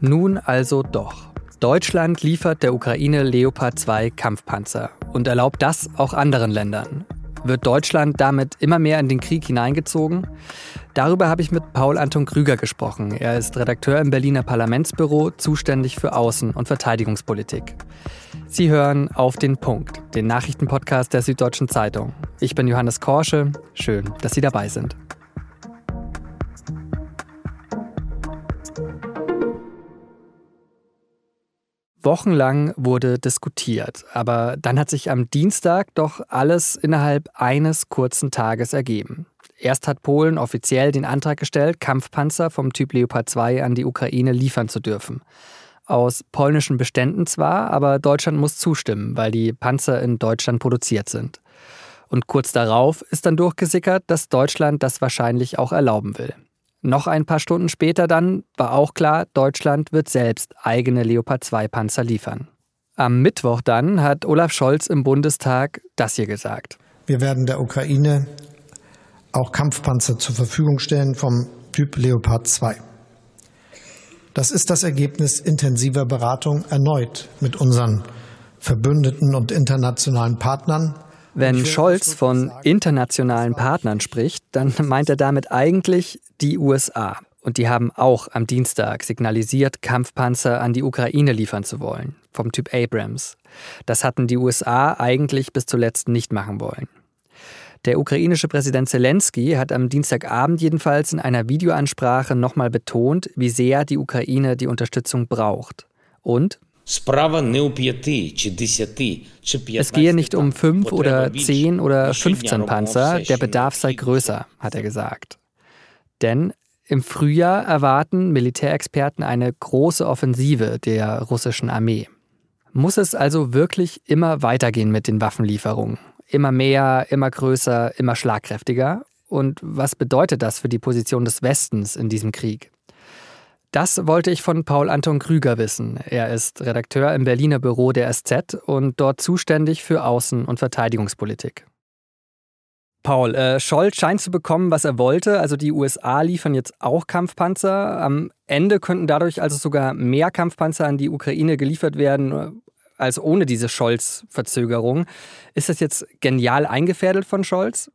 Nun also doch. Deutschland liefert der Ukraine Leopard 2 Kampfpanzer und erlaubt das auch anderen Ländern. Wird Deutschland damit immer mehr in den Krieg hineingezogen? Darüber habe ich mit Paul Anton Krüger gesprochen. Er ist Redakteur im Berliner Parlamentsbüro, zuständig für Außen- und Verteidigungspolitik. Sie hören auf den Punkt, den Nachrichtenpodcast der Süddeutschen Zeitung. Ich bin Johannes Korsche. Schön, dass Sie dabei sind. Wochenlang wurde diskutiert, aber dann hat sich am Dienstag doch alles innerhalb eines kurzen Tages ergeben. Erst hat Polen offiziell den Antrag gestellt, Kampfpanzer vom Typ Leopard 2 an die Ukraine liefern zu dürfen. Aus polnischen Beständen zwar, aber Deutschland muss zustimmen, weil die Panzer in Deutschland produziert sind. Und kurz darauf ist dann durchgesickert, dass Deutschland das wahrscheinlich auch erlauben will. Noch ein paar Stunden später dann war auch klar, Deutschland wird selbst eigene Leopard 2 Panzer liefern. Am Mittwoch dann hat Olaf Scholz im Bundestag das hier gesagt. Wir werden der Ukraine auch Kampfpanzer zur Verfügung stellen vom Typ Leopard 2. Das ist das Ergebnis intensiver Beratung erneut mit unseren Verbündeten und internationalen Partnern wenn Scholz von internationalen Partnern spricht, dann meint er damit eigentlich die USA. Und die haben auch am Dienstag signalisiert, Kampfpanzer an die Ukraine liefern zu wollen, vom Typ Abrams. Das hatten die USA eigentlich bis zuletzt nicht machen wollen. Der ukrainische Präsident Zelensky hat am Dienstagabend jedenfalls in einer Videoansprache nochmal betont, wie sehr die Ukraine die Unterstützung braucht. Und es gehe nicht um fünf oder zehn oder 15 Panzer, der Bedarf sei größer, hat er gesagt. Denn im Frühjahr erwarten Militärexperten eine große Offensive der russischen Armee. Muss es also wirklich immer weitergehen mit den Waffenlieferungen? Immer mehr, immer größer, immer schlagkräftiger? Und was bedeutet das für die Position des Westens in diesem Krieg? Das wollte ich von Paul Anton Krüger wissen. Er ist Redakteur im Berliner Büro der SZ und dort zuständig für Außen- und Verteidigungspolitik. Paul, äh, Scholz scheint zu bekommen, was er wollte. Also die USA liefern jetzt auch Kampfpanzer. Am Ende könnten dadurch also sogar mehr Kampfpanzer an die Ukraine geliefert werden äh, als ohne diese Scholz-Verzögerung. Ist das jetzt genial eingefädelt von Scholz?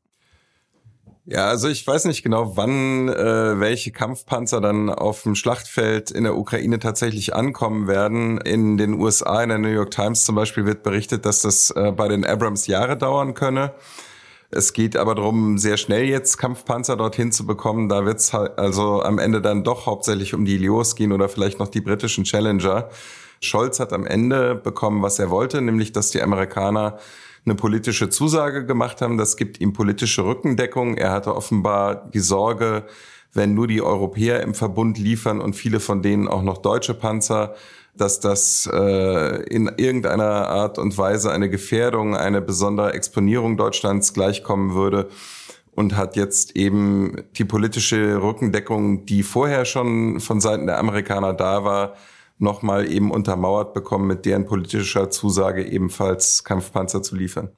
Ja, also ich weiß nicht genau, wann äh, welche Kampfpanzer dann auf dem Schlachtfeld in der Ukraine tatsächlich ankommen werden. In den USA, in der New York Times zum Beispiel, wird berichtet, dass das äh, bei den Abrams Jahre dauern könne. Es geht aber darum, sehr schnell jetzt Kampfpanzer dorthin zu bekommen. Da wird es halt also am Ende dann doch hauptsächlich um die Leos gehen oder vielleicht noch die britischen Challenger. Scholz hat am Ende bekommen, was er wollte, nämlich dass die Amerikaner eine politische Zusage gemacht haben. Das gibt ihm politische Rückendeckung. Er hatte offenbar die Sorge, wenn nur die Europäer im Verbund liefern und viele von denen auch noch deutsche Panzer, dass das äh, in irgendeiner Art und Weise eine Gefährdung, eine besondere Exponierung Deutschlands gleichkommen würde und hat jetzt eben die politische Rückendeckung, die vorher schon von Seiten der Amerikaner da war, nochmal eben untermauert bekommen mit deren politischer Zusage ebenfalls Kampfpanzer zu liefern.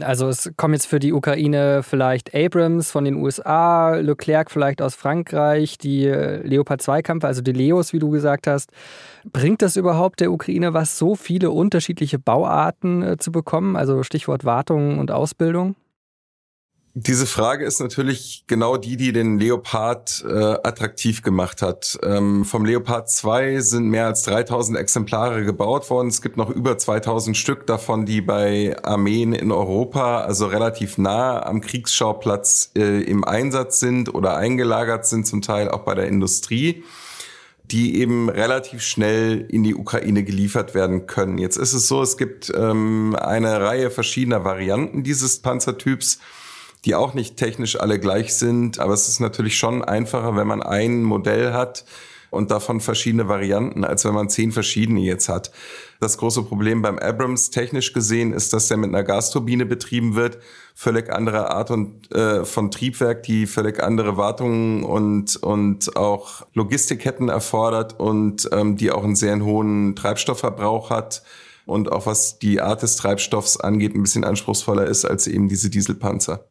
Also es kommen jetzt für die Ukraine vielleicht Abrams von den USA, Leclerc vielleicht aus Frankreich, die Leopard 2 Kampfer, also die Leos, wie du gesagt hast. Bringt das überhaupt der Ukraine was, so viele unterschiedliche Bauarten äh, zu bekommen? Also Stichwort Wartung und Ausbildung? Diese Frage ist natürlich genau die, die den Leopard äh, attraktiv gemacht hat. Ähm, vom Leopard 2 sind mehr als 3000 Exemplare gebaut worden. Es gibt noch über 2000 Stück davon, die bei Armeen in Europa, also relativ nah am Kriegsschauplatz äh, im Einsatz sind oder eingelagert sind, zum Teil auch bei der Industrie die eben relativ schnell in die Ukraine geliefert werden können. Jetzt ist es so, es gibt ähm, eine Reihe verschiedener Varianten dieses Panzertyps die auch nicht technisch alle gleich sind. Aber es ist natürlich schon einfacher, wenn man ein Modell hat und davon verschiedene Varianten, als wenn man zehn verschiedene jetzt hat. Das große Problem beim Abrams technisch gesehen ist, dass der mit einer Gasturbine betrieben wird, völlig andere Art und äh, von Triebwerk, die völlig andere Wartungen und und auch Logistikketten erfordert und ähm, die auch einen sehr hohen Treibstoffverbrauch hat und auch was die Art des Treibstoffs angeht, ein bisschen anspruchsvoller ist als eben diese Dieselpanzer.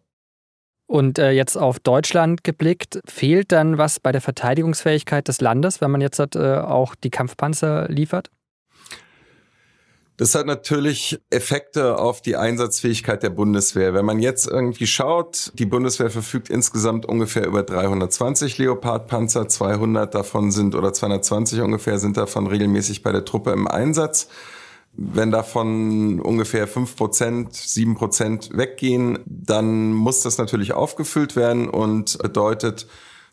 Und äh, jetzt auf Deutschland geblickt, fehlt dann was bei der Verteidigungsfähigkeit des Landes, wenn man jetzt äh, auch die Kampfpanzer liefert? Das hat natürlich Effekte auf die Einsatzfähigkeit der Bundeswehr. Wenn man jetzt irgendwie schaut, die Bundeswehr verfügt insgesamt ungefähr über 320 Leopard-Panzer, 200 davon sind oder 220 ungefähr sind davon regelmäßig bei der Truppe im Einsatz. Wenn davon ungefähr fünf Prozent, sieben Prozent weggehen, dann muss das natürlich aufgefüllt werden und bedeutet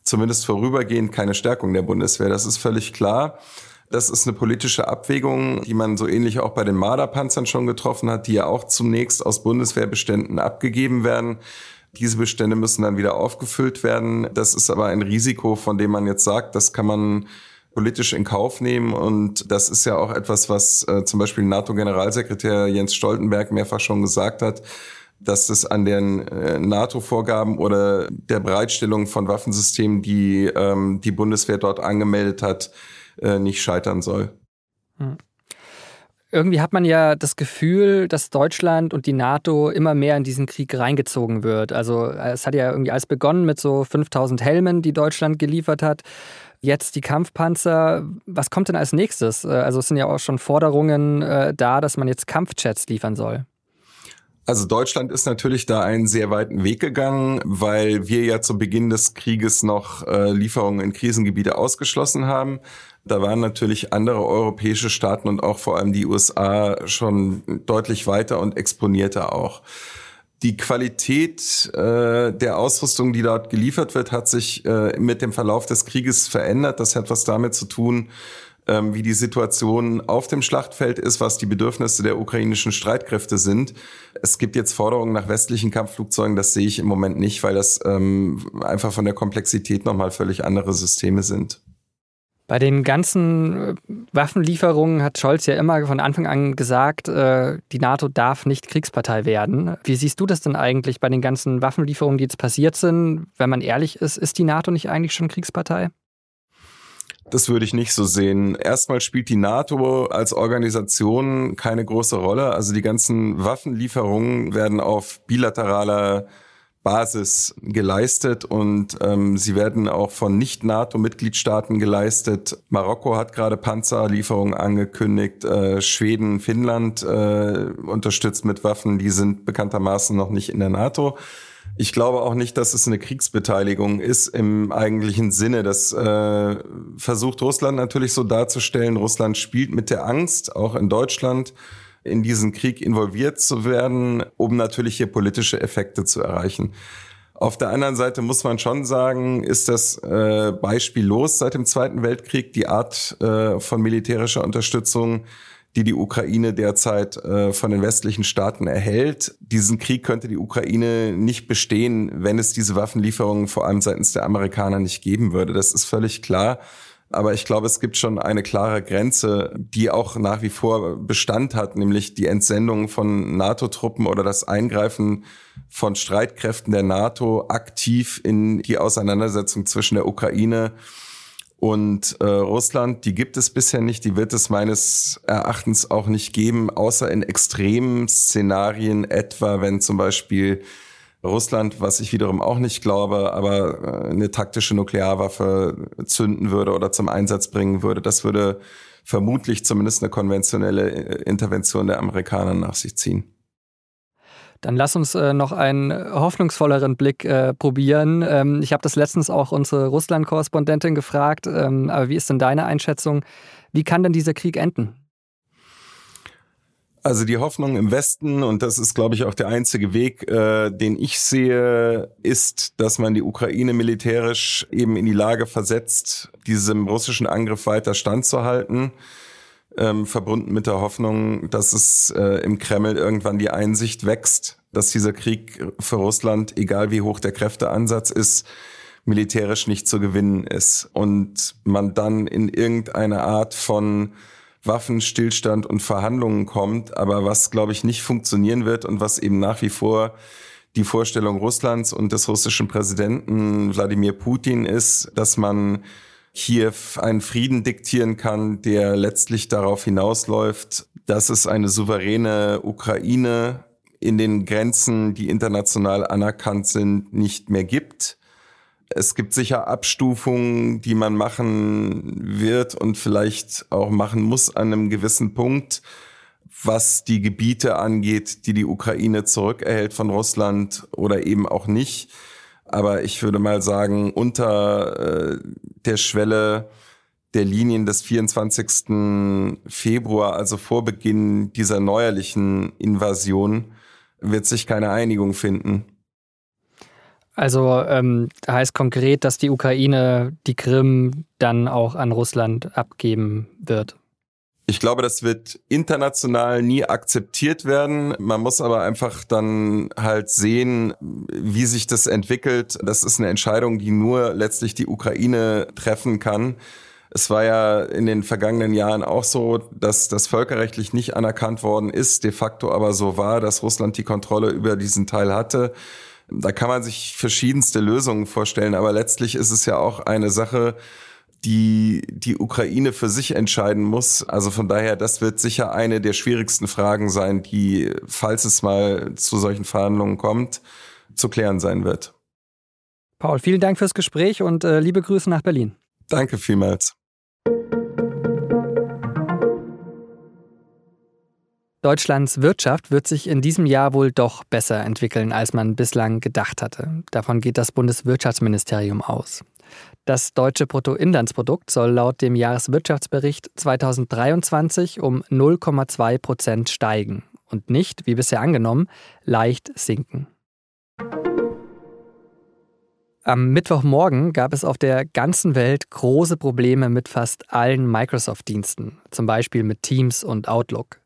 zumindest vorübergehend keine Stärkung der Bundeswehr. Das ist völlig klar. Das ist eine politische Abwägung, die man so ähnlich auch bei den Marderpanzern schon getroffen hat, die ja auch zunächst aus Bundeswehrbeständen abgegeben werden. Diese Bestände müssen dann wieder aufgefüllt werden. Das ist aber ein Risiko, von dem man jetzt sagt, das kann man politisch in Kauf nehmen. Und das ist ja auch etwas, was äh, zum Beispiel NATO-Generalsekretär Jens Stoltenberg mehrfach schon gesagt hat, dass das an den äh, NATO-Vorgaben oder der Bereitstellung von Waffensystemen, die ähm, die Bundeswehr dort angemeldet hat, äh, nicht scheitern soll. Hm. Irgendwie hat man ja das Gefühl, dass Deutschland und die NATO immer mehr in diesen Krieg reingezogen wird. Also es hat ja irgendwie alles begonnen mit so 5000 Helmen, die Deutschland geliefert hat. Jetzt die Kampfpanzer. Was kommt denn als nächstes? Äh, also es sind ja auch schon Forderungen äh, da, dass man jetzt Kampfjets liefern soll. Also Deutschland ist natürlich da einen sehr weiten Weg gegangen, weil wir ja zu Beginn des Krieges noch äh, Lieferungen in Krisengebiete ausgeschlossen haben. Da waren natürlich andere europäische Staaten und auch vor allem die USA schon deutlich weiter und exponierter auch. Die Qualität äh, der Ausrüstung, die dort geliefert wird, hat sich äh, mit dem Verlauf des Krieges verändert. Das hat was damit zu tun, ähm, wie die Situation auf dem Schlachtfeld ist, was die Bedürfnisse der ukrainischen Streitkräfte sind. Es gibt jetzt Forderungen nach westlichen Kampfflugzeugen, das sehe ich im Moment nicht, weil das ähm, einfach von der Komplexität nochmal völlig andere Systeme sind. Bei den ganzen äh, Waffenlieferungen hat Scholz ja immer von Anfang an gesagt, äh, die NATO darf nicht Kriegspartei werden. Wie siehst du das denn eigentlich bei den ganzen Waffenlieferungen, die jetzt passiert sind? Wenn man ehrlich ist, ist die NATO nicht eigentlich schon Kriegspartei? Das würde ich nicht so sehen. Erstmal spielt die NATO als Organisation keine große Rolle. Also die ganzen Waffenlieferungen werden auf bilateraler Basis geleistet und ähm, sie werden auch von Nicht-NATO-Mitgliedstaaten geleistet. Marokko hat gerade Panzerlieferungen angekündigt, äh, Schweden, Finnland äh, unterstützt mit Waffen, die sind bekanntermaßen noch nicht in der NATO. Ich glaube auch nicht, dass es eine Kriegsbeteiligung ist im eigentlichen Sinne. Das äh, versucht Russland natürlich so darzustellen. Russland spielt mit der Angst, auch in Deutschland in diesen Krieg involviert zu werden, um natürlich hier politische Effekte zu erreichen. Auf der anderen Seite muss man schon sagen, ist das äh, beispiellos seit dem Zweiten Weltkrieg die Art äh, von militärischer Unterstützung, die die Ukraine derzeit äh, von den westlichen Staaten erhält. Diesen Krieg könnte die Ukraine nicht bestehen, wenn es diese Waffenlieferungen vor allem seitens der Amerikaner nicht geben würde. Das ist völlig klar. Aber ich glaube, es gibt schon eine klare Grenze, die auch nach wie vor Bestand hat, nämlich die Entsendung von NATO-Truppen oder das Eingreifen von Streitkräften der NATO aktiv in die Auseinandersetzung zwischen der Ukraine und äh, Russland. Die gibt es bisher nicht, die wird es meines Erachtens auch nicht geben, außer in extremen Szenarien, etwa wenn zum Beispiel Russland, was ich wiederum auch nicht glaube, aber äh, eine taktische Nuklearwaffe zünden würde oder zum Einsatz bringen würde, das würde vermutlich zumindest eine konventionelle äh, Intervention der Amerikaner nach sich ziehen. Dann lass uns äh, noch einen hoffnungsvolleren Blick äh, probieren. Ähm, ich habe das letztens auch unsere Russland-Korrespondentin gefragt. Ähm, aber wie ist denn deine Einschätzung? Wie kann denn dieser Krieg enden? Also die Hoffnung im Westen, und das ist, glaube ich, auch der einzige Weg, äh, den ich sehe, ist, dass man die Ukraine militärisch eben in die Lage versetzt, diesem russischen Angriff weiter standzuhalten, ähm, verbunden mit der Hoffnung, dass es äh, im Kreml irgendwann die Einsicht wächst, dass dieser Krieg für Russland, egal wie hoch der Kräfteansatz ist, militärisch nicht zu gewinnen ist. Und man dann in irgendeine Art von Waffenstillstand und Verhandlungen kommt, aber was, glaube ich, nicht funktionieren wird und was eben nach wie vor die Vorstellung Russlands und des russischen Präsidenten Wladimir Putin ist, dass man Kiew einen Frieden diktieren kann, der letztlich darauf hinausläuft, dass es eine souveräne Ukraine in den Grenzen, die international anerkannt sind, nicht mehr gibt. Es gibt sicher Abstufungen, die man machen wird und vielleicht auch machen muss an einem gewissen Punkt, was die Gebiete angeht, die die Ukraine zurückerhält von Russland oder eben auch nicht. Aber ich würde mal sagen, unter äh, der Schwelle der Linien des 24. Februar, also vor Beginn dieser neuerlichen Invasion, wird sich keine Einigung finden. Also ähm, heißt konkret, dass die Ukraine die Krim dann auch an Russland abgeben wird. Ich glaube, das wird international nie akzeptiert werden. Man muss aber einfach dann halt sehen, wie sich das entwickelt. Das ist eine Entscheidung, die nur letztlich die Ukraine treffen kann. Es war ja in den vergangenen Jahren auch so, dass das völkerrechtlich nicht anerkannt worden ist, de facto aber so war, dass Russland die Kontrolle über diesen Teil hatte. Da kann man sich verschiedenste Lösungen vorstellen, aber letztlich ist es ja auch eine Sache, die die Ukraine für sich entscheiden muss. Also von daher, das wird sicher eine der schwierigsten Fragen sein, die, falls es mal zu solchen Verhandlungen kommt, zu klären sein wird. Paul, vielen Dank fürs Gespräch und äh, liebe Grüße nach Berlin. Danke vielmals. Deutschlands Wirtschaft wird sich in diesem Jahr wohl doch besser entwickeln, als man bislang gedacht hatte. Davon geht das Bundeswirtschaftsministerium aus. Das deutsche Bruttoinlandsprodukt soll laut dem Jahreswirtschaftsbericht 2023 um 0,2 Prozent steigen und nicht, wie bisher angenommen, leicht sinken. Am Mittwochmorgen gab es auf der ganzen Welt große Probleme mit fast allen Microsoft-Diensten, zum Beispiel mit Teams und Outlook.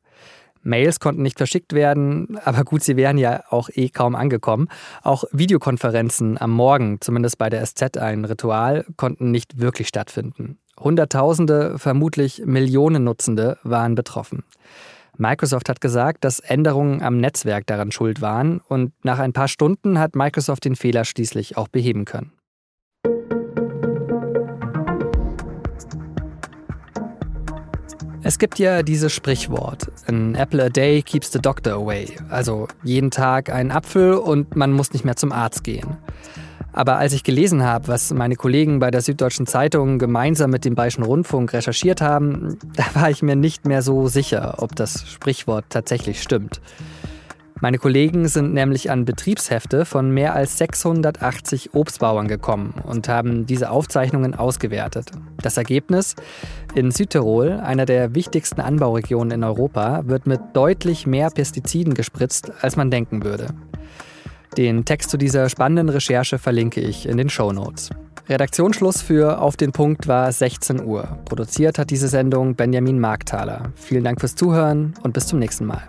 Mails konnten nicht verschickt werden, aber gut, sie wären ja auch eh kaum angekommen. Auch Videokonferenzen am Morgen, zumindest bei der SZ ein Ritual, konnten nicht wirklich stattfinden. Hunderttausende, vermutlich Millionen Nutzende waren betroffen. Microsoft hat gesagt, dass Änderungen am Netzwerk daran schuld waren und nach ein paar Stunden hat Microsoft den Fehler schließlich auch beheben können. Es gibt ja dieses Sprichwort, an apple a day keeps the doctor away, also jeden Tag einen Apfel und man muss nicht mehr zum Arzt gehen. Aber als ich gelesen habe, was meine Kollegen bei der Süddeutschen Zeitung gemeinsam mit dem Bayerischen Rundfunk recherchiert haben, da war ich mir nicht mehr so sicher, ob das Sprichwort tatsächlich stimmt. Meine Kollegen sind nämlich an Betriebshefte von mehr als 680 Obstbauern gekommen und haben diese Aufzeichnungen ausgewertet. Das Ergebnis? In Südtirol, einer der wichtigsten Anbauregionen in Europa, wird mit deutlich mehr Pestiziden gespritzt, als man denken würde. Den Text zu dieser spannenden Recherche verlinke ich in den Show Notes. Redaktionsschluss für Auf den Punkt war 16 Uhr. Produziert hat diese Sendung Benjamin Markthaler. Vielen Dank fürs Zuhören und bis zum nächsten Mal.